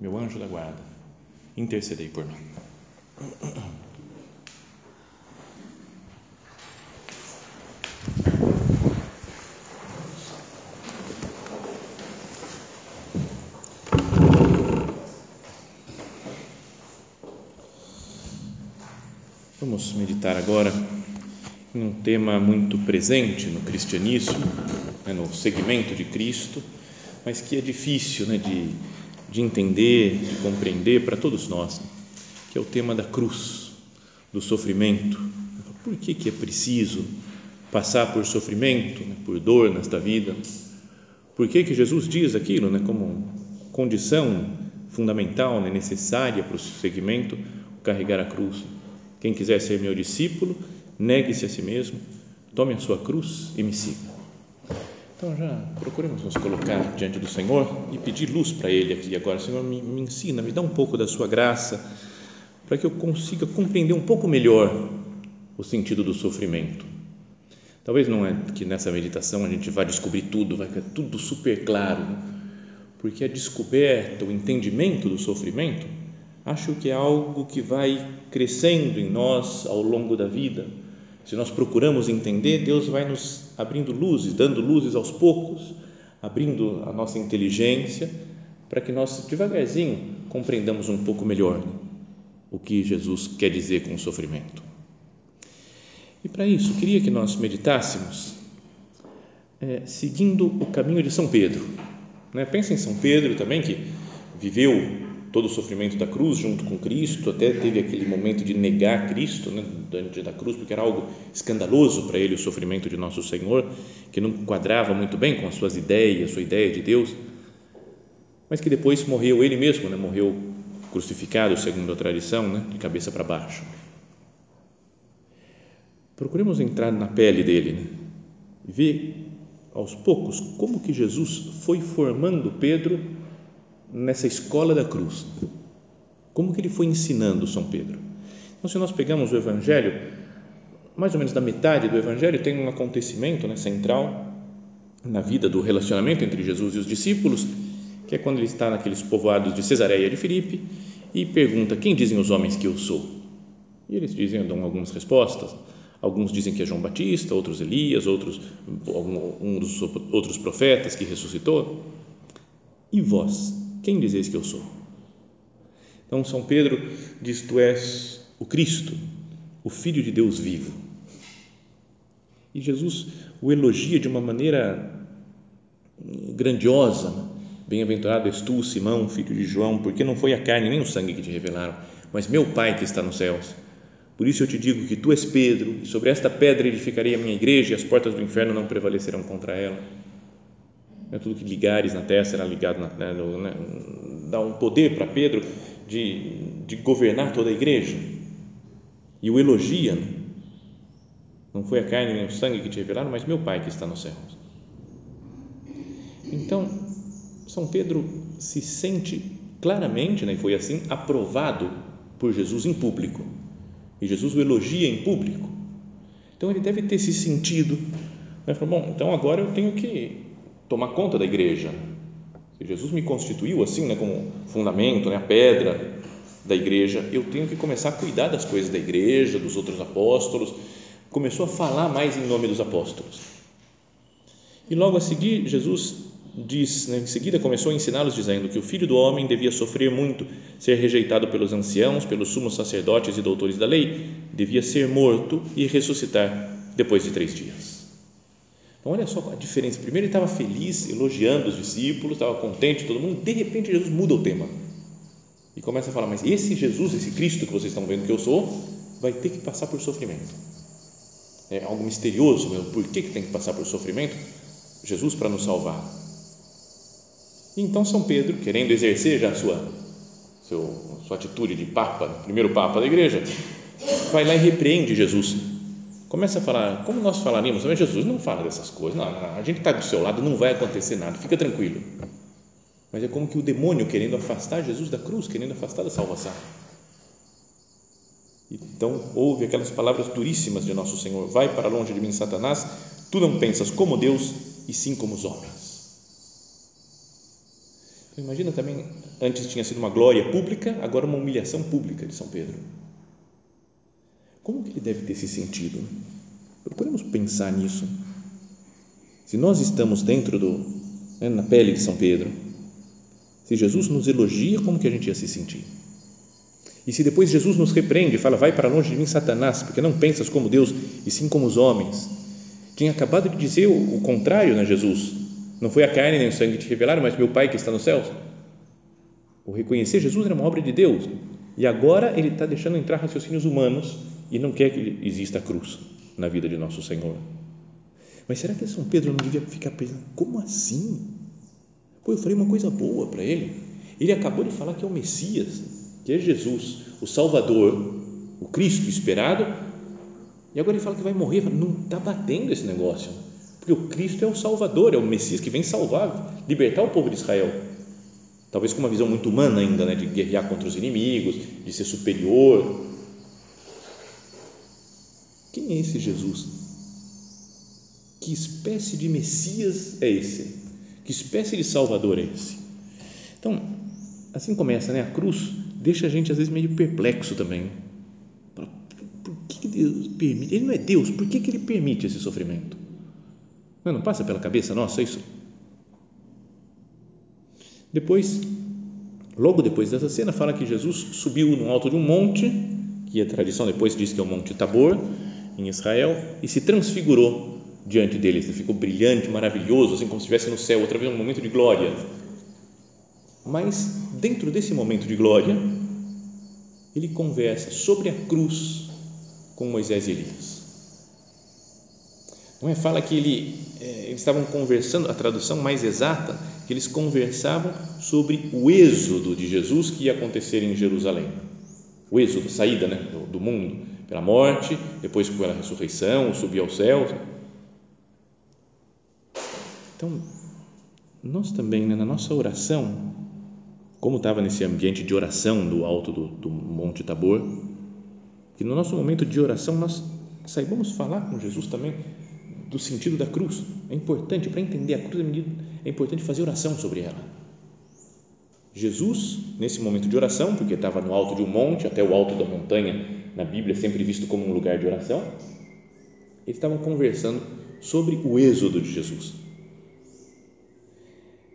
meu anjo da guarda, intercedei por mim. Vamos meditar agora em um tema muito presente no cristianismo, né, no segmento de Cristo, mas que é difícil né, de de entender, de compreender para todos nós, que é o tema da cruz, do sofrimento. Por que, que é preciso passar por sofrimento, né, por dor nesta vida? Por que, que Jesus diz aquilo né, como condição fundamental, né, necessária para o seguimento, carregar a cruz? Quem quiser ser meu discípulo, negue-se a si mesmo, tome a sua cruz e me siga. Então já procuremos nos colocar diante do Senhor e pedir luz para Ele aqui agora. Senhor, me, me ensina, me dá um pouco da Sua graça para que eu consiga compreender um pouco melhor o sentido do sofrimento. Talvez não é que nessa meditação a gente vá descobrir tudo, vai ficar tudo super claro, né? porque a descoberta, o entendimento do sofrimento, acho que é algo que vai crescendo em nós ao longo da vida se nós procuramos entender, Deus vai nos abrindo luzes, dando luzes aos poucos, abrindo a nossa inteligência, para que nós devagarzinho compreendamos um pouco melhor o que Jesus quer dizer com o sofrimento. E para isso, queria que nós meditássemos é, seguindo o caminho de São Pedro. Né? Pensa em São Pedro também, que viveu todo o sofrimento da cruz junto com Cristo, até teve aquele momento de negar Cristo né, diante da cruz, porque era algo escandaloso para ele o sofrimento de nosso Senhor, que não quadrava muito bem com as suas ideias, sua ideia de Deus, mas que depois morreu ele mesmo, né, morreu crucificado, segundo a tradição, né, de cabeça para baixo. Procuremos entrar na pele dele né, e ver aos poucos como que Jesus foi formando Pedro nessa escola da cruz. Como que ele foi ensinando São Pedro? Então, se nós pegamos o Evangelho, mais ou menos da metade do Evangelho tem um acontecimento né, central na vida do relacionamento entre Jesus e os discípulos, que é quando ele está naqueles povoados de Cesareia de Filipe e pergunta: Quem dizem os homens que eu sou? E eles dizem, dão algumas respostas. Alguns dizem que é João Batista, outros Elias, outros um dos outros profetas que ressuscitou. E vós, quem dizeis que eu sou? Então, São Pedro diz: Tu és o Cristo, o Filho de Deus vivo. E Jesus o elogia de uma maneira grandiosa. Bem-aventurado és tu, Simão, filho de João, porque não foi a carne nem o sangue que te revelaram, mas meu Pai que está nos céus. Por isso eu te digo que tu és Pedro, e sobre esta pedra edificarei a minha igreja, e as portas do inferno não prevalecerão contra ela né, tudo que ligares na terra será ligado na terra, né, dá um poder para Pedro de, de governar toda a igreja. E o elogia né? não foi a carne nem o sangue que te revelaram mas meu pai que está nos céus. Então São Pedro se sente claramente né, e foi assim aprovado por Jesus em público. E Jesus o elogia em público. Então ele deve ter se sentido né, falou, bom então agora eu tenho que tomar conta da igreja. Jesus me constituiu assim, né, como fundamento, né, a pedra da igreja, eu tenho que começar a cuidar das coisas da igreja, dos outros apóstolos. Começou a falar mais em nome dos apóstolos. E logo a seguir, Jesus diz, né, em seguida começou a ensiná-los dizendo que o Filho do homem devia sofrer muito, ser rejeitado pelos anciãos, pelos sumos sacerdotes e doutores da lei, devia ser morto e ressuscitar depois de três dias. Então, olha só a diferença. Primeiro, ele estava feliz, elogiando os discípulos, estava contente, todo mundo. De repente, Jesus muda o tema e começa a falar: Mas esse Jesus, esse Cristo que vocês estão vendo que eu sou, vai ter que passar por sofrimento. É algo misterioso, meu. Por que, que tem que passar por sofrimento? Jesus para nos salvar. Então São Pedro, querendo exercer já a sua, seu, sua atitude de papa, primeiro papa da igreja, vai lá e repreende Jesus. Começa a falar, como nós falaríamos, mas Jesus não fala dessas coisas, não, a gente está do seu lado, não vai acontecer nada, fica tranquilo. Mas é como que o demônio querendo afastar Jesus da cruz, querendo afastar da salvação. Então, ouve aquelas palavras duríssimas de Nosso Senhor: Vai para longe de mim, Satanás, tu não pensas como Deus e sim como os homens. Então, imagina também, antes tinha sido uma glória pública, agora uma humilhação pública de São Pedro. Como que ele deve ter se sentido? Procuremos pensar nisso. Se nós estamos dentro do, né, na pele de São Pedro, se Jesus nos elogia, como que a gente ia se sentir? E se depois Jesus nos repreende fala, vai para longe de mim, Satanás, porque não pensas como Deus e sim como os homens. Tinha acabado de dizer o, o contrário, né, Jesus? Não foi a carne nem o sangue que te revelaram, mas meu Pai que está nos céus. O reconhecer Jesus era uma obra de Deus. E agora ele está deixando entrar raciocínios humanos e não quer que exista a cruz na vida de nosso Senhor. Mas será que São Pedro não devia ficar pensando, como assim? Pô, eu falei uma coisa boa para ele. Ele acabou de falar que é o Messias que é Jesus, o Salvador, o Cristo esperado, e agora ele fala que vai morrer. Não está batendo esse negócio, porque o Cristo é o Salvador, é o Messias que vem salvar, libertar o povo de Israel. Talvez com uma visão muito humana ainda, né, de guerrear contra os inimigos, de ser superior. Quem é esse Jesus? Que espécie de Messias é esse? Que espécie de Salvador é esse? Então, assim começa, né? A cruz deixa a gente às vezes meio perplexo também. Por que Deus permite? Ele não é Deus, por que, que ele permite esse sofrimento? Não, não passa pela cabeça nossa isso? Depois, logo depois dessa cena, fala que Jesus subiu no alto de um monte, que a tradição depois diz que é o Monte Tabor, em Israel, e se transfigurou diante deles. Ele ficou brilhante, maravilhoso, assim como se estivesse no céu, outra vez um momento de glória. Mas dentro desse momento de glória, ele conversa sobre a cruz com Moisés e Elias. Não é? Fala que ele, é, eles estavam conversando, a tradução mais exata, que eles conversavam sobre o êxodo de Jesus que ia acontecer em Jerusalém. O êxodo, saída né, do, do mundo, pela morte, depois pela ressurreição, subir ao céu. Então, nós também, né, na nossa oração, como estava nesse ambiente de oração do alto do, do Monte Tabor, que no nosso momento de oração nós saibamos falar com Jesus também do sentido da cruz. É importante, para entender a cruz, é importante fazer oração sobre ela. Jesus, nesse momento de oração, porque estava no alto de um monte, até o alto da montanha, na Bíblia, é sempre visto como um lugar de oração, eles estavam conversando sobre o êxodo de Jesus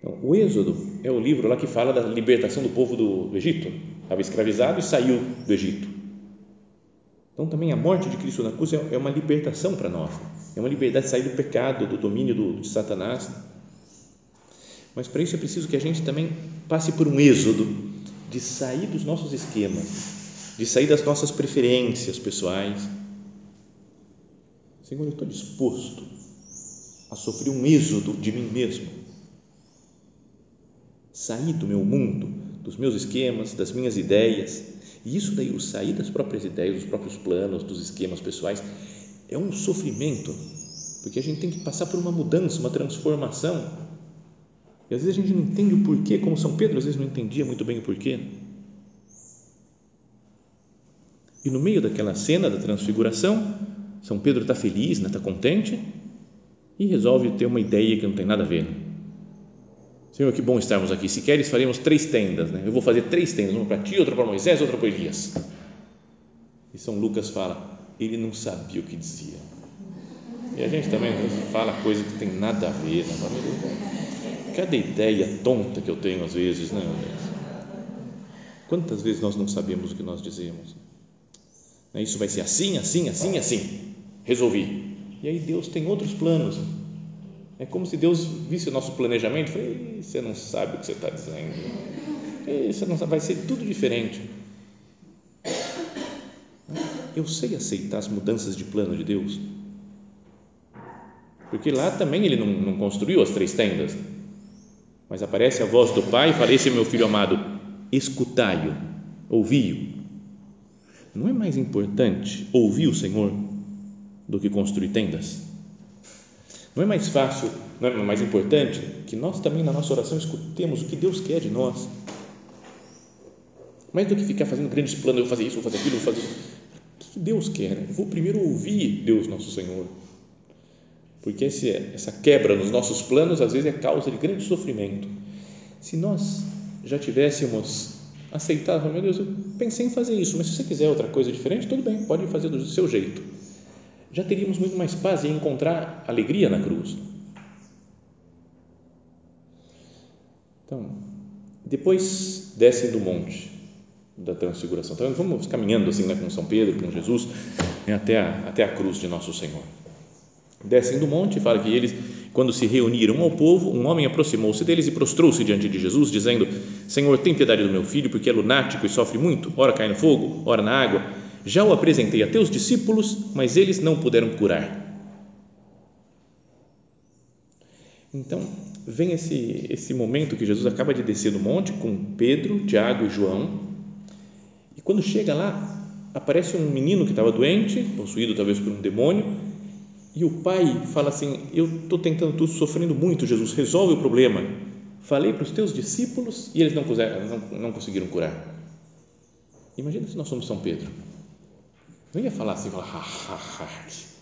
então, o Êxodo é o livro lá que fala da libertação do povo do, do Egito. Estava escravizado e saiu do Egito. Então, também a morte de Cristo na cruz é, é uma libertação para nós. É uma liberdade de sair do pecado, do domínio do, de Satanás. Mas para isso é preciso que a gente também passe por um êxodo de sair dos nossos esquemas, de sair das nossas preferências pessoais. Senhor, eu estou disposto a sofrer um êxodo de mim mesmo sair do meu mundo, dos meus esquemas, das minhas ideias. E isso daí, o sair das próprias ideias, dos próprios planos, dos esquemas pessoais, é um sofrimento, porque a gente tem que passar por uma mudança, uma transformação. E às vezes a gente não entende o porquê, como São Pedro às vezes não entendia muito bem o porquê. E no meio daquela cena da transfiguração, São Pedro está feliz, está né, contente e resolve ter uma ideia que não tem nada a ver Senhor, que bom estarmos aqui. Se queres, faremos três tendas. Né? Eu vou fazer três tendas, uma para ti, outra para Moisés, outra para Elias. E São Lucas fala, ele não sabia o que dizia. E a gente também fala coisa que tem nada a ver. Né? Cada ideia tonta que eu tenho às vezes, né? Quantas vezes nós não sabemos o que nós dizemos? Né? Isso vai ser assim, assim, assim, assim. Resolvi. E aí Deus tem outros planos é como se Deus visse o nosso planejamento e falei, você não sabe o que você está dizendo. Você não sabe, vai ser tudo diferente. Eu sei aceitar as mudanças de plano de Deus. Porque lá também ele não, não construiu as três tendas. Mas aparece a voz do Pai e fala: Esse é meu filho amado, escutai-o, ouvi-o. Não é mais importante ouvir o Senhor do que construir tendas? Não é mais fácil, não é mais importante que nós também na nossa oração escutemos o que Deus quer de nós? Mais do que ficar fazendo grandes planos, eu vou fazer isso, vou fazer aquilo, vou fazer. O que Deus quer? Eu vou primeiro ouvir Deus, nosso Senhor. Porque esse, essa quebra nos nossos planos às vezes é causa de grande sofrimento. Se nós já tivéssemos aceitado, meu Deus, eu pensei em fazer isso, mas se você quiser outra coisa diferente, tudo bem, pode fazer do seu jeito já teríamos muito mais paz e encontrar alegria na cruz. Então, depois descem do monte da transfiguração. Então, vamos caminhando assim, né, com São Pedro, com Jesus, né, até, a, até a cruz de Nosso Senhor. Descem do monte e fala que eles, quando se reuniram ao povo, um homem aproximou-se deles e prostrou-se diante de Jesus, dizendo: Senhor, tem piedade do meu filho, porque é lunático e sofre muito, ora cai no fogo, ora na água já o apresentei a teus discípulos, mas eles não puderam curar. Então, vem esse, esse momento que Jesus acaba de descer do monte com Pedro, Tiago e João. E quando chega lá, aparece um menino que estava doente, possuído talvez por um demônio, e o pai fala assim: Eu estou tentando, estou sofrendo muito, Jesus, resolve o problema. Falei para os teus discípulos e eles não, não, não conseguiram curar. Imagina se nós somos São Pedro não ia falar assim, falar, ha, ha, ha,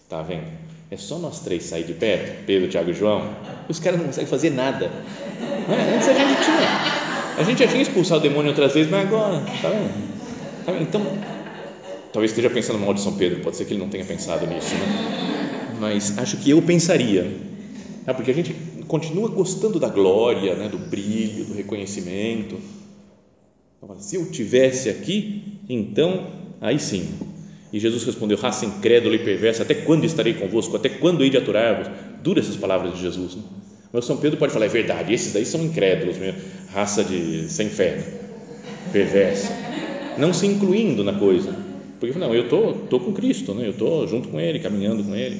tá vendo? É só nós três sair de perto, Pedro, Tiago e João, os caras não conseguem fazer nada. É? Antes a gente tinha, a gente já tinha expulsado o demônio outras vezes, mas agora, tá? Tá vendo? Então, talvez esteja pensando mal de São Pedro, pode ser que ele não tenha pensado nisso, né? Mas acho que eu pensaria, tá? porque a gente continua gostando da glória, né? do brilho, do reconhecimento. Se eu tivesse aqui, então, aí sim, e Jesus respondeu: Raça incrédula e perversa, até quando estarei convosco? Até quando hei de aturar-vos? Duras essas palavras de Jesus. Né? Mas São Pedro pode falar: é verdade, esses daí são incrédulos, mesmo, raça de sem fé, né? perversa. Não se incluindo na coisa. Porque, não, eu tô, tô com Cristo, né? eu estou junto com Ele, caminhando com Ele.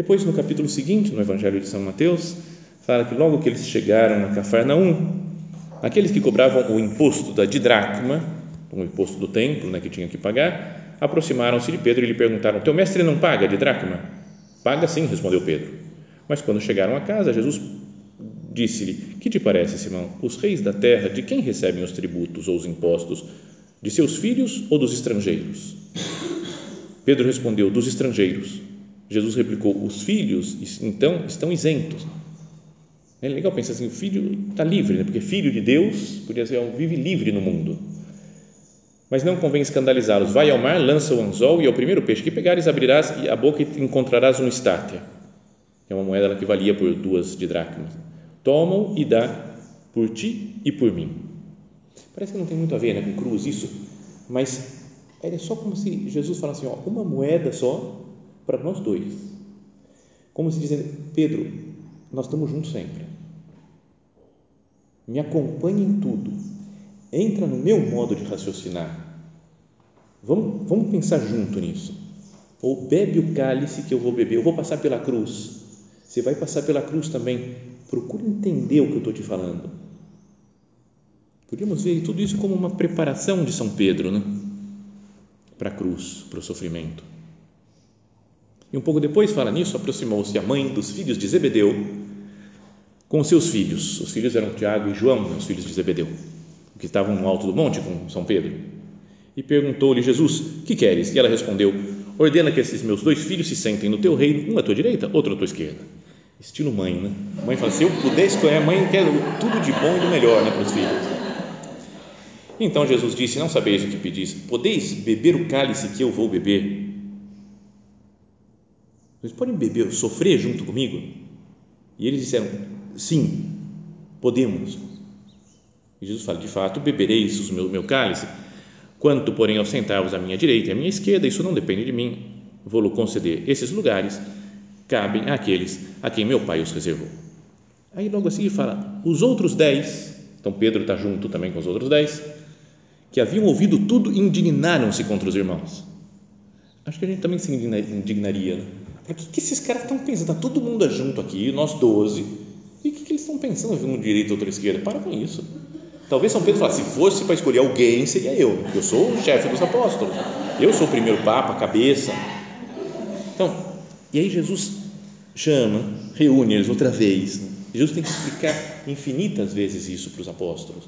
Depois, no capítulo seguinte, no Evangelho de São Mateus, fala que logo que eles chegaram a Cafarnaum, aqueles que cobravam o imposto da didracma, o imposto do templo né, que tinha que pagar, aproximaram-se de Pedro e lhe perguntaram: Teu mestre não paga de dracma? Paga sim, respondeu Pedro. Mas quando chegaram a casa, Jesus disse-lhe: Que te parece, Simão? Os reis da terra de quem recebem os tributos ou os impostos? De seus filhos ou dos estrangeiros? Pedro respondeu: Dos estrangeiros. Jesus replicou: Os filhos, então, estão isentos. É legal pensar assim: o filho está livre, né? porque filho de Deus, podia ser, vive livre no mundo mas não convém escandalizá-los. Vai ao mar, lança o anzol e ao primeiro peixe que pegares abrirás a boca e encontrarás um estátia. É uma moeda que valia por duas de dracmas. Toma-o e dá por ti e por mim. Parece que não tem muito a ver né, com cruz isso, mas é só como se Jesus falasse assim, ó, uma moeda só para nós dois. Como se dizendo, Pedro, nós estamos juntos sempre. Me acompanhe em tudo entra no meu modo de raciocinar. Vamos, vamos pensar junto nisso. Ou bebe o cálice que eu vou beber, eu vou passar pela cruz. Você vai passar pela cruz também. Procure entender o que eu estou te falando. Podíamos ver tudo isso como uma preparação de São Pedro, né? Para a cruz, para o sofrimento. E um pouco depois, fala nisso, aproximou-se a mãe dos filhos de Zebedeu com seus filhos. Os filhos eram Tiago e João, os filhos de Zebedeu que estavam no alto do monte com São Pedro, e perguntou-lhe Jesus: Que queres? E ela respondeu: Ordena que esses meus dois filhos se sentem no teu reino, um à tua direita, outro à tua esquerda. Estilo mãe, né? A mãe fala: Se eu puder escolher, a mãe quer tudo de bom e do melhor né, para os filhos. Então Jesus disse: Não sabeis o que pedis, podeis beber o cálice que eu vou beber? Vocês podem beber, sofrer junto comigo? E eles disseram: Sim, podemos. E Jesus fala: De fato, bebereis o meu, meu cálice. Quanto, porém, ao sentar-vos à minha direita e à minha esquerda, isso não depende de mim. Vou-lo conceder. Esses lugares cabem àqueles a quem meu Pai os reservou. Aí logo assim ele fala: Os outros dez, então Pedro está junto também com os outros dez, que haviam ouvido tudo, indignaram-se contra os irmãos. Acho que a gente também se indignaria. Né? Por que, que esses caras estão pensando? Está todo mundo junto aqui, nós doze E o que, que eles estão pensando um direita, outro esquerda? Para com isso. Talvez São Pedro falasse, se fosse para escolher alguém, seria eu. Eu sou o chefe dos apóstolos. Eu sou o primeiro papa, cabeça. Então, e aí Jesus chama, reúne eles outra vez. Jesus tem que explicar infinitas vezes isso para os apóstolos.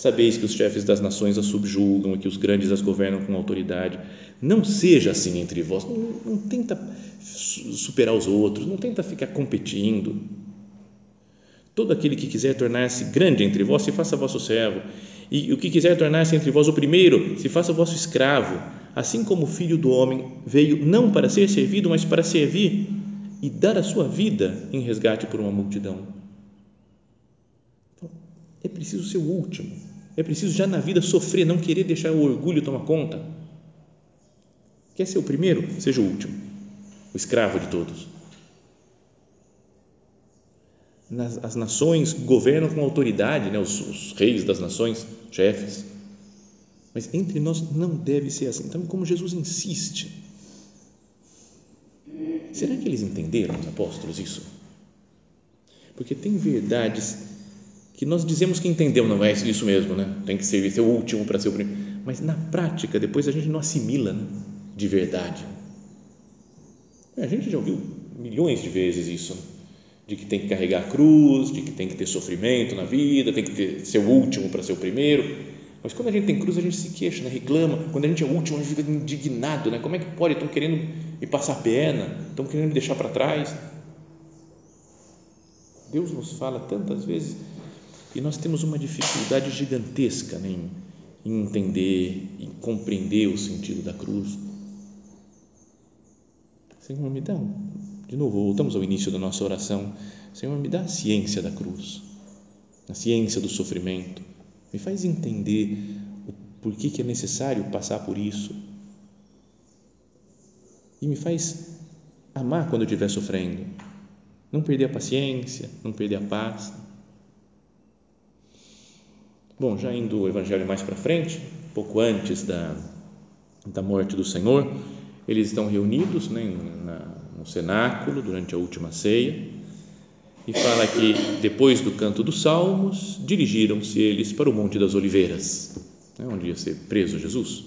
Sabeis que os chefes das nações as subjugam e que os grandes as governam com autoridade. Não seja assim entre vós. Não, não tenta superar os outros, não tenta ficar competindo Todo aquele que quiser tornar-se grande entre vós, se faça vosso servo. E o que quiser tornar-se entre vós o primeiro, se faça vosso escravo. Assim como o filho do homem veio não para ser servido, mas para servir e dar a sua vida em resgate por uma multidão. Então, é preciso ser o último. É preciso já na vida sofrer, não querer deixar o orgulho tomar conta. Quer ser o primeiro? Seja o último, o escravo de todos as nações governam com autoridade, né? Os, os, reis das nações, chefes. Mas entre nós não deve ser assim. Então, como Jesus insiste, será que eles entenderam, os apóstolos, isso? Porque tem verdades que nós dizemos que entendemos, não é isso mesmo, né? Tem que ser, ser o último para ser o primeiro. Mas na prática, depois a gente não assimila né? de verdade. A gente já ouviu milhões de vezes isso. Né? de que tem que carregar a cruz, de que tem que ter sofrimento na vida, tem que ter, ser o último para ser o primeiro. Mas quando a gente tem cruz, a gente se queixa, né? reclama. Quando a gente é o último, a gente fica indignado. Né? Como é que pode? Estão querendo me passar a perna, estão querendo me deixar para trás. Deus nos fala tantas vezes e nós temos uma dificuldade gigantesca né? em, entender, em compreender o sentido da cruz. Senhor, me dá de novo, voltamos ao início da nossa oração. Senhor, me dá a ciência da cruz, a ciência do sofrimento. Me faz entender o porquê que é necessário passar por isso. E me faz amar quando eu estiver sofrendo. Não perder a paciência, não perder a paz. Bom, já indo o evangelho mais para frente, pouco antes da, da morte do Senhor, eles estão reunidos né, na, no cenáculo durante a última ceia e fala que depois do canto dos salmos dirigiram-se eles para o Monte das Oliveiras, né, onde ia ser preso Jesus.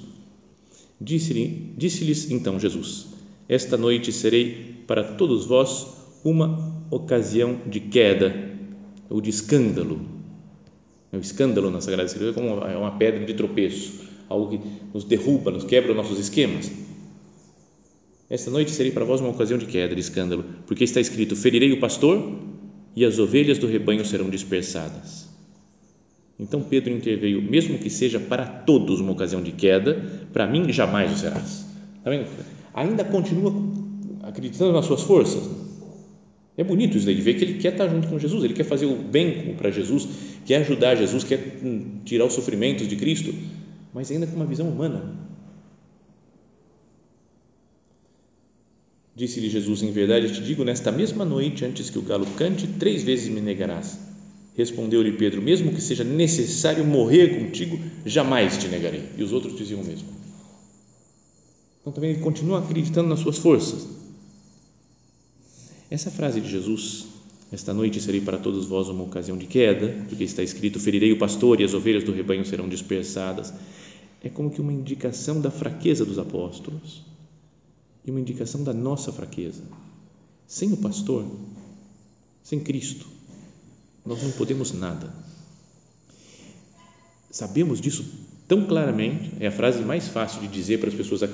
Disse-lhes disse então Jesus: Esta noite serei para todos vós uma ocasião de queda ou de escândalo. O escândalo na Sagrada Escritura é uma pedra de tropeço, algo que nos derruba, nos quebra nossos esquemas esta noite serei para vós uma ocasião de queda, de escândalo, porque está escrito: Ferirei o pastor e as ovelhas do rebanho serão dispersadas. Então Pedro interveio: Mesmo que seja para todos uma ocasião de queda, para mim jamais o serás. Tá vendo? Ainda continua acreditando nas suas forças. É bonito isso daí, de ver que ele quer estar junto com Jesus, ele quer fazer o bem para Jesus, quer ajudar Jesus, quer hum, tirar os sofrimentos de Cristo, mas ainda com uma visão humana Disse-lhe Jesus: Em verdade te digo, nesta mesma noite, antes que o galo cante, três vezes me negarás. Respondeu-lhe Pedro: Mesmo que seja necessário morrer contigo, jamais te negarei. E os outros diziam o mesmo. Então também ele continua acreditando nas suas forças. Essa frase de Jesus, esta noite serei para todos vós uma ocasião de queda, porque está escrito: ferirei o pastor e as ovelhas do rebanho serão dispersadas. É como que uma indicação da fraqueza dos apóstolos e uma indicação da nossa fraqueza. Sem o pastor, sem Cristo, nós não podemos nada. Sabemos disso tão claramente, é a frase mais fácil de dizer para as pessoas. A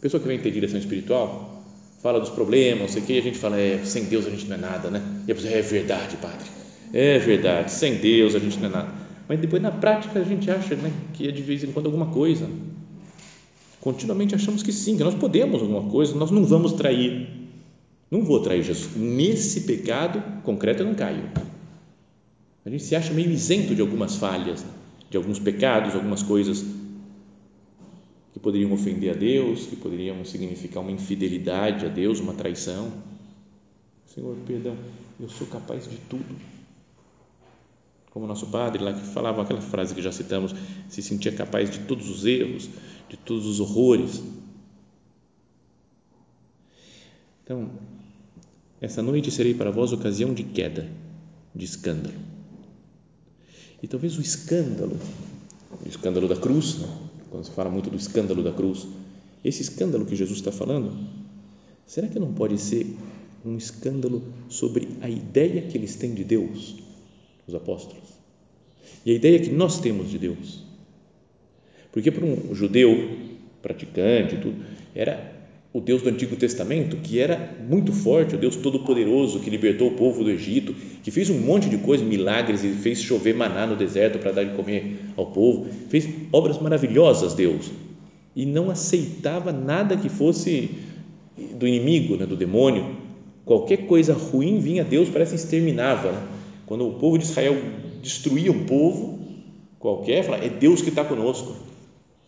pessoa que vem ter direção espiritual fala dos problemas, não sei o que, e a gente fala, é, sem Deus a gente não é nada, né? E a pessoa, é verdade, padre, é verdade, sem Deus a gente não é nada. Mas depois na prática a gente acha né, que é de vez em quando alguma coisa continuamente achamos que sim, que nós podemos alguma coisa, nós não vamos trair. Não vou trair Jesus. Nesse pecado concreto eu não caio. A gente se acha meio isento de algumas falhas, de alguns pecados, algumas coisas poderiam ofender a Deus, que poderiam significar uma infidelidade a Deus, uma traição. Senhor, perdão, eu sou capaz de tudo como nosso padre lá que falava aquela frase que já citamos, se sentia capaz de todos os erros, de todos os horrores. Então, essa noite serei para vós ocasião de queda. de escândalo. E talvez o escândalo, o escândalo da cruz, né? Quando se fala muito do escândalo da cruz, esse escândalo que Jesus está falando, será que não pode ser um escândalo sobre a ideia que eles têm de Deus, os apóstolos, e a ideia que nós temos de Deus? Porque para um judeu praticante, tudo, era o Deus do Antigo Testamento, que era muito forte, o Deus Todo-Poderoso, que libertou o povo do Egito, que fez um monte de coisas, milagres, e fez chover maná no deserto para dar de comer ao povo, fez obras maravilhosas, Deus, e não aceitava nada que fosse do inimigo, né, do demônio. Qualquer coisa ruim vinha Deus, parece exterminava. Né? Quando o povo de Israel destruía um povo qualquer, fala, é Deus que está conosco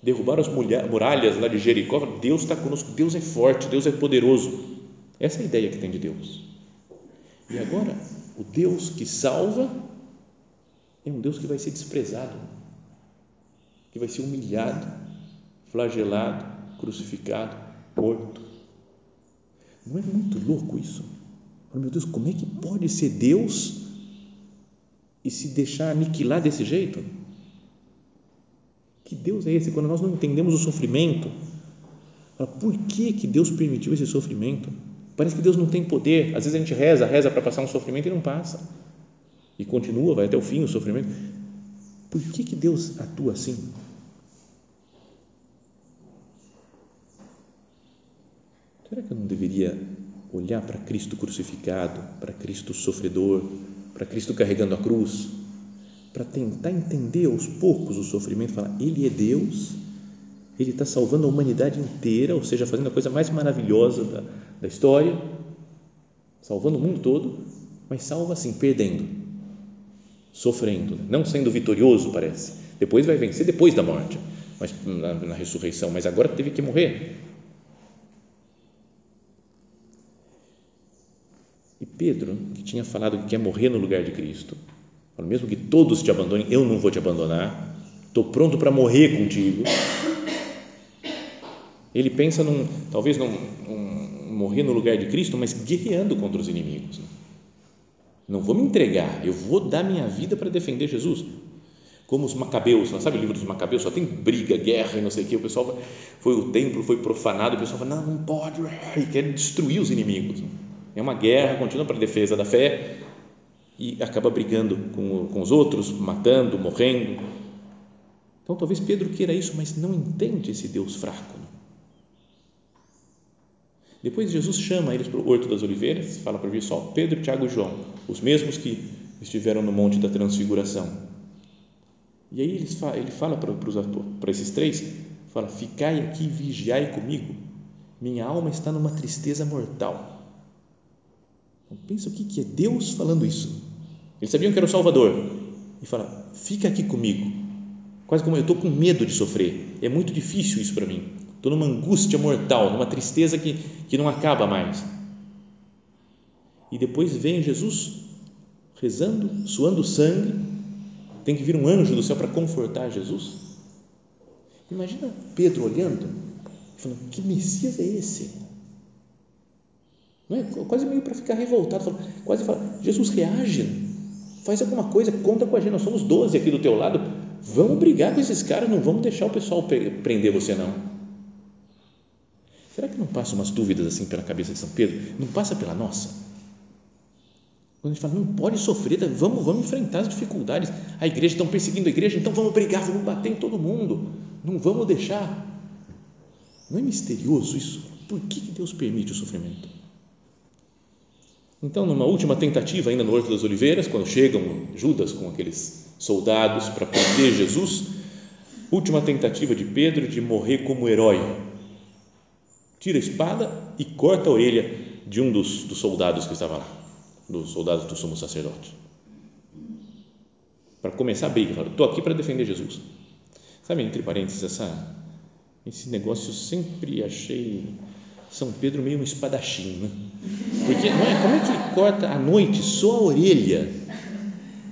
derrubaram as muralhas lá de Jericó, Deus está conosco, Deus é forte, Deus é poderoso. Essa é a ideia que tem de Deus. E agora, o Deus que salva é um Deus que vai ser desprezado, que vai ser humilhado, flagelado, crucificado, morto. Não é muito louco isso? Meu Deus, como é que pode ser Deus e se deixar aniquilar desse jeito? Que Deus é esse? Quando nós não entendemos o sofrimento, por que, que Deus permitiu esse sofrimento? Parece que Deus não tem poder. Às vezes a gente reza, reza para passar um sofrimento e não passa. E continua, vai até o fim o sofrimento. Por que, que Deus atua assim? Será que eu não deveria olhar para Cristo crucificado, para Cristo sofredor, para Cristo carregando a cruz? Para tentar entender aos poucos o sofrimento, falar, Ele é Deus, Ele está salvando a humanidade inteira, ou seja, fazendo a coisa mais maravilhosa da, da história, salvando o mundo todo, mas salva assim, perdendo, sofrendo, não sendo vitorioso, parece. Depois vai vencer depois da morte, mas na, na ressurreição, mas agora teve que morrer. E Pedro, que tinha falado que quer morrer no lugar de Cristo, mesmo que todos te abandonem, eu não vou te abandonar. Estou pronto para morrer contigo. Ele pensa num, talvez num, um, morrer no lugar de Cristo, mas guerreando contra os inimigos. Não vou me entregar, eu vou dar minha vida para defender Jesus. Como os macabeus, sabe o livro dos macabeus? Só tem briga, guerra e não sei o que. O pessoal foi o templo foi profanado, o pessoal fala não, não pode e quer destruir os inimigos. É uma guerra contínua para a defesa da fé e acaba brigando com, com os outros, matando, morrendo. Então, talvez Pedro queira isso, mas não entende esse Deus fraco. Depois, Jesus chama eles para o Horto das Oliveiras, fala para vir só Pedro, Tiago e João, os mesmos que estiveram no Monte da Transfiguração. E aí ele fala, ele fala para, para, para esses três: fala, ficai aqui vigiai comigo, minha alma está numa tristeza mortal pensa o que, que é Deus falando isso. Eles sabiam que era o Salvador. E fala: fica aqui comigo. Quase como eu estou com medo de sofrer. É muito difícil isso para mim. Estou numa angústia mortal, numa tristeza que, que não acaba mais. E depois vem Jesus rezando, suando sangue. Tem que vir um anjo do céu para confortar Jesus. Imagina Pedro olhando, falando: que Messias é esse? Não é? Quase meio para ficar revoltado, quase fala, Jesus reage, faz alguma coisa, conta com a gente, nós somos 12 aqui do teu lado, vamos brigar com esses caras, não vamos deixar o pessoal prender você não. Será que não passa umas dúvidas assim pela cabeça de São Pedro? Não passa pela nossa? Quando a gente fala, não pode sofrer, tá, vamos, vamos enfrentar as dificuldades. A igreja estão perseguindo a igreja, então vamos brigar, vamos bater em todo mundo. Não vamos deixar. Não é misterioso isso? Por que Deus permite o sofrimento? Então, numa última tentativa, ainda no Horto das Oliveiras, quando chegam Judas com aqueles soldados para prender Jesus, última tentativa de Pedro de morrer como herói. Tira a espada e corta a orelha de um dos, dos soldados que estava lá, dos soldados do sumo sacerdote. Para começar a briga, fala: estou aqui para defender Jesus. Sabe, entre parênteses, essa, esse negócio eu sempre achei São Pedro meio um espadachim, né? Porque não é, como é que corta à noite só a orelha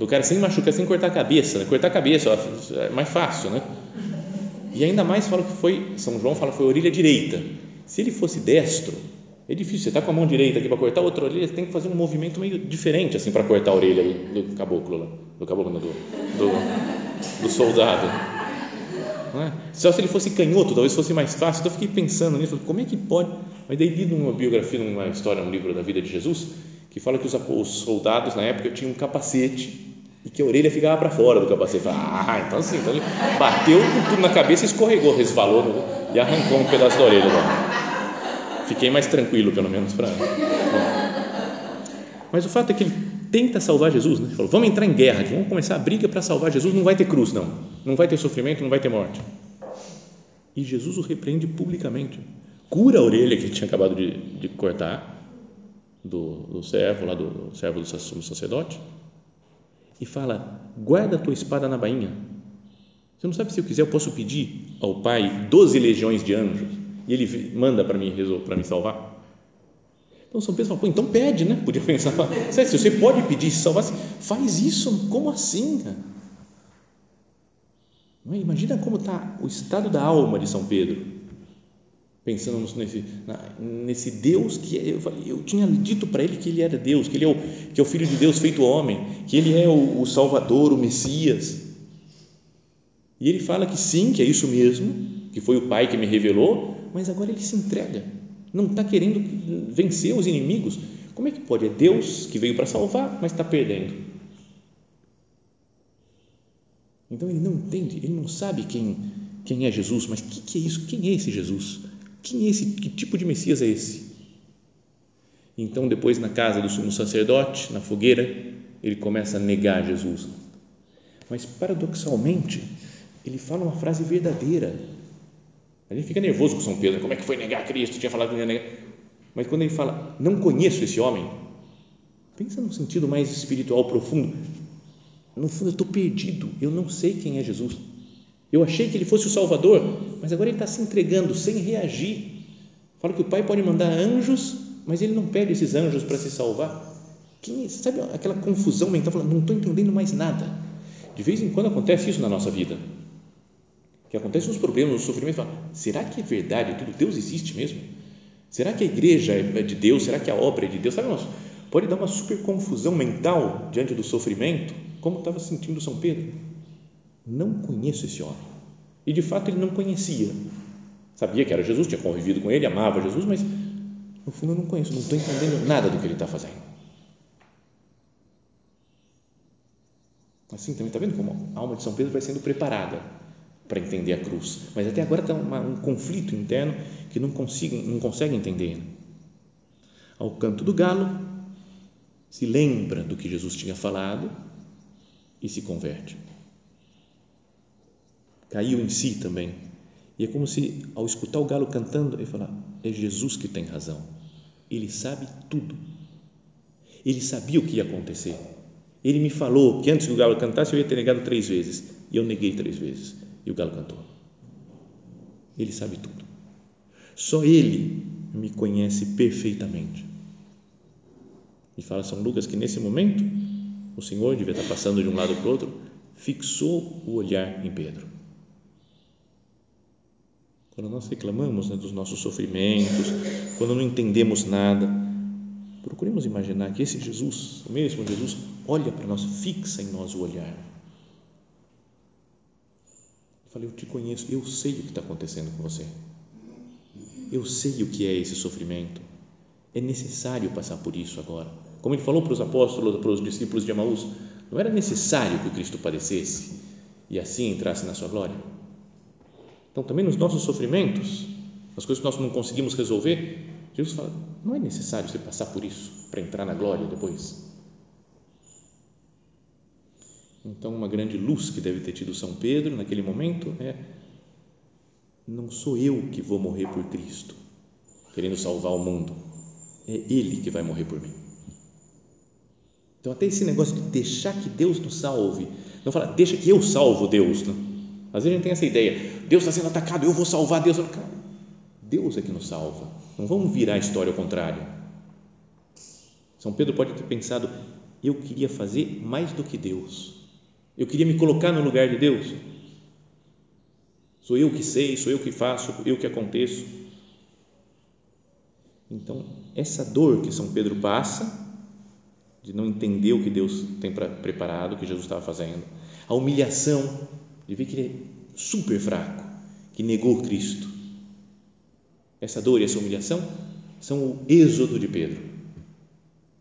do cara sem machucar, sem cortar a cabeça? Né? Cortar a cabeça é mais fácil, né? E ainda mais fala que foi, São João fala que foi a orelha direita. Se ele fosse destro, É difícil, você está com a mão direita aqui para cortar a outra orelha, você tem que fazer um movimento meio diferente assim para cortar a orelha do, do caboclo lá, do caboclo, do, do, do soldado. É? Só se ele fosse canhoto, talvez fosse mais fácil. Então eu fiquei pensando nisso, como é que pode? Mas daí li numa biografia, numa história, num livro da vida de Jesus, que fala que os, os soldados na época tinham um capacete e que a orelha ficava para fora do capacete. Ah, então assim, então ele bateu com tudo na cabeça, escorregou, resvalou e arrancou um pedaço da orelha. Fiquei mais tranquilo, pelo menos, para. Mas o fato é que ele tenta salvar Jesus, né? Falou, vamos entrar em guerra, vamos começar a briga para salvar Jesus. Não vai ter cruz, não. Não vai ter sofrimento, não vai ter morte. E Jesus o repreende publicamente. Cura a orelha que ele tinha acabado de, de cortar do, do servo, lá do, do servo do sacerdote e fala: guarda a tua espada na bainha. Você não sabe se eu quiser, eu posso pedir ao Pai doze legiões de anjos e Ele manda para mim para me salvar. Então São Pedro fala: então pede, né? Podia pensar, se você pode pedir salvar, faz isso. Como assim, cara? Imagina como está o estado da alma de São Pedro pensando nesse, nesse Deus que eu, eu tinha dito para ele que ele era Deus, que ele é o, que é o Filho de Deus feito homem, que ele é o, o Salvador, o Messias. E ele fala que sim, que é isso mesmo, que foi o Pai que me revelou, mas agora ele se entrega, não está querendo vencer os inimigos. Como é que pode? É Deus que veio para salvar, mas está perdendo. Então ele não entende, ele não sabe quem, quem é Jesus, mas o que, que é isso? Quem é esse Jesus? Quem é esse? Que tipo de Messias é esse? Então, depois, na casa do sumo sacerdote, na fogueira, ele começa a negar Jesus. Mas, paradoxalmente, ele fala uma frase verdadeira. A gente fica nervoso com São Pedro. Como é que foi negar Cristo? Tinha falado que não ia negar. Mas quando ele fala, não conheço esse homem, pensa num sentido mais espiritual profundo. No fundo, eu estou perdido. Eu não sei quem é Jesus. Eu achei que ele fosse o Salvador, mas agora ele está se entregando sem reagir. Fala que o Pai pode mandar anjos, mas ele não pede esses anjos para se salvar. Quem, sabe aquela confusão mental? Fala, não estou entendendo mais nada. De vez em quando acontece isso na nossa vida. Que acontecem uns problemas, uns sofrimentos. Fala, será que é verdade tudo? Deus existe mesmo? Será que a igreja é de Deus? Será que a obra é de Deus? Sabe, nossa, pode dar uma super confusão mental diante do sofrimento, como estava sentindo São Pedro não conheço esse homem. E de fato ele não conhecia. Sabia que era Jesus, tinha convivido com ele, amava Jesus, mas no fundo eu não conheço, não estou entendendo nada do que ele está fazendo. Assim também está vendo como a alma de São Pedro vai sendo preparada para entender a cruz, mas até agora está uma, um conflito interno que não consigo, não consegue entender. Ao canto do galo, se lembra do que Jesus tinha falado e se converte caiu em si também. E é como se, ao escutar o galo cantando, ele fala: é Jesus que tem razão. Ele sabe tudo. Ele sabia o que ia acontecer. Ele me falou que antes que o galo cantasse eu ia ter negado três vezes. E eu neguei três vezes. E o galo cantou. Ele sabe tudo. Só ele me conhece perfeitamente. E fala São Lucas que nesse momento o Senhor devia estar passando de um lado para o outro, fixou o olhar em Pedro quando nós reclamamos né, dos nossos sofrimentos, quando não entendemos nada, procuremos imaginar que esse Jesus, o mesmo Jesus, olha para nós, fixa em nós o olhar. Falei, eu te conheço, eu sei o que está acontecendo com você. Eu sei o que é esse sofrimento. É necessário passar por isso agora. Como ele falou para os apóstolos, para os discípulos de Emaús, não era necessário que o Cristo padecesse e assim entrasse na sua glória então, também nos nossos sofrimentos, as coisas que nós não conseguimos resolver, Jesus fala: não é necessário você passar por isso para entrar na glória depois. Então, uma grande luz que deve ter tido São Pedro naquele momento é: não sou eu que vou morrer por Cristo, querendo salvar o mundo, é Ele que vai morrer por mim. Então, até esse negócio de deixar que Deus nos salve, não fala, deixa que eu salvo Deus, não às vezes a gente tem essa ideia, Deus está sendo atacado, eu vou salvar Deus. Deus é que nos salva. Não vamos virar a história ao contrário. São Pedro pode ter pensado, eu queria fazer mais do que Deus. Eu queria me colocar no lugar de Deus. Sou eu que sei, sou eu que faço, eu que aconteço. Então, essa dor que São Pedro passa, de não entender o que Deus tem preparado, o que Jesus estava fazendo, a humilhação de ver que ele é super fraco, que negou Cristo. Essa dor e essa humilhação são o êxodo de Pedro.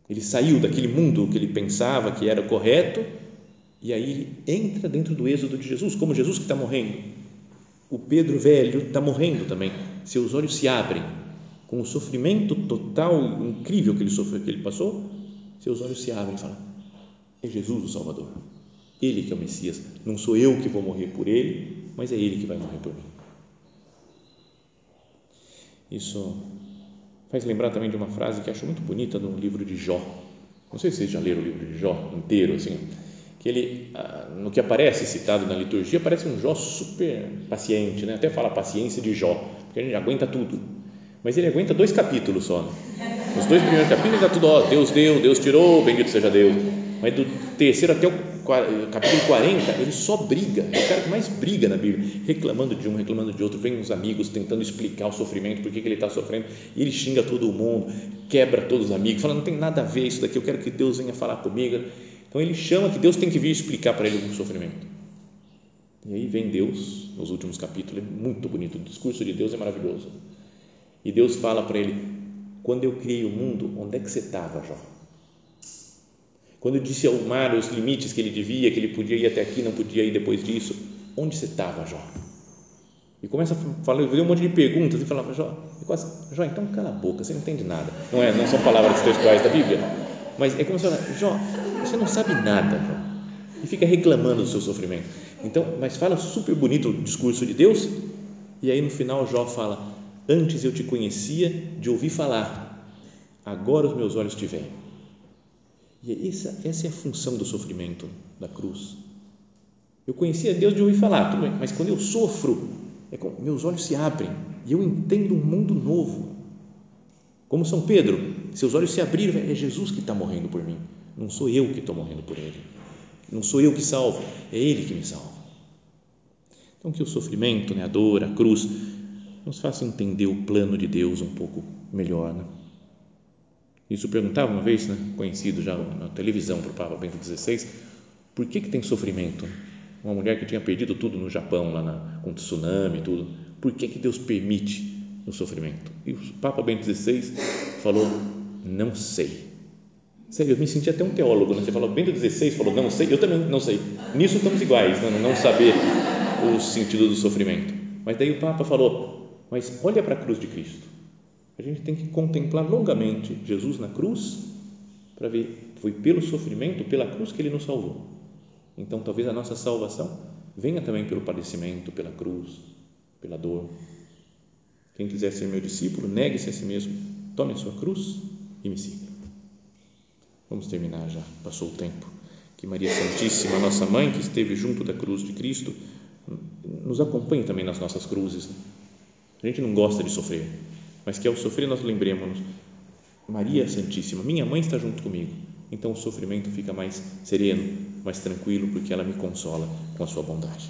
Ele saiu daquele mundo que ele pensava que era correto e aí entra dentro do êxodo de Jesus, como Jesus que está morrendo. O Pedro velho está morrendo também. Seus olhos se abrem com o sofrimento total, incrível que ele sofreu, que ele passou. Seus olhos se abrem e falam: é Jesus o Salvador. Ele que é o Messias. Não sou eu que vou morrer por ele, mas é ele que vai morrer por mim. Isso faz lembrar também de uma frase que acho muito bonita no livro de Jó. Não sei se vocês já leram o livro de Jó inteiro, assim, que ele, ah, no que aparece citado na liturgia, parece um Jó super paciente, né? até fala paciência de Jó, porque a gente aguenta tudo. Mas ele aguenta dois capítulos só. Né? Os dois primeiros capítulos está tudo, ó, Deus deu, Deus tirou, bendito seja Deus. Mas do terceiro até o capítulo 40, ele só briga, é o cara que mais briga na Bíblia, reclamando de um, reclamando de outro, vem uns amigos tentando explicar o sofrimento, por que, que ele está sofrendo, e ele xinga todo mundo, quebra todos os amigos, fala, não tem nada a ver isso daqui, eu quero que Deus venha falar comigo. Então ele chama que Deus tem que vir explicar para ele o sofrimento. E aí vem Deus, nos últimos capítulos, é muito bonito, o discurso de Deus é maravilhoso. E Deus fala para ele: quando eu criei o mundo, onde é que você estava, Jó? Quando eu disse ao mar os limites que ele devia, que ele podia ir até aqui, não podia ir depois disso, onde você estava, Jó? E começa a falar, um monte de perguntas e falava, Jó, quase, Jó, então cala a boca, você não entende nada. Não é, não são palavras textuais da Bíblia, mas é como se fala, Jó, você não sabe nada, Jó. E fica reclamando do seu sofrimento. Então, mas fala super bonito o discurso de Deus, e aí no final Jó fala: Antes eu te conhecia de ouvir falar, agora os meus olhos te veem. E essa, essa é a função do sofrimento da cruz. Eu conhecia Deus de ouvir falar, tudo bem, mas quando eu sofro, é como, meus olhos se abrem e eu entendo um mundo novo. Como São Pedro, seus olhos se abriram, é Jesus que está morrendo por mim, não sou eu que estou morrendo por ele. Não sou eu que salvo, é ele que me salva. Então, que o sofrimento, né, a dor, a cruz, nos faça entender o plano de Deus um pouco melhor. Né? Isso perguntava uma vez, né, conhecido já na televisão para o Papa Bento XVI, por que, que tem sofrimento? Uma mulher que tinha perdido tudo no Japão, lá na, com tsunami e tudo. Por que, que Deus permite o sofrimento? E o Papa Bento XVI falou, não sei. Sério, eu me senti até um teólogo, né? Você falou, Bento XVI falou, não sei, eu também não sei. Nisso estamos iguais, né? não saber o sentido do sofrimento. Mas daí o Papa falou, mas olha para a cruz de Cristo. A gente tem que contemplar longamente Jesus na cruz para ver foi pelo sofrimento, pela cruz que ele nos salvou. Então, talvez a nossa salvação venha também pelo padecimento, pela cruz, pela dor. Quem quiser ser meu discípulo, negue-se a si mesmo, tome a sua cruz e me siga. Vamos terminar já, passou o tempo. Que Maria Santíssima, nossa mãe, que esteve junto da cruz de Cristo, nos acompanhe também nas nossas cruzes. A gente não gosta de sofrer, mas que ao sofrer nós lembremos Maria Santíssima, minha mãe está junto comigo. Então o sofrimento fica mais sereno, mais tranquilo, porque ela me consola com a sua bondade.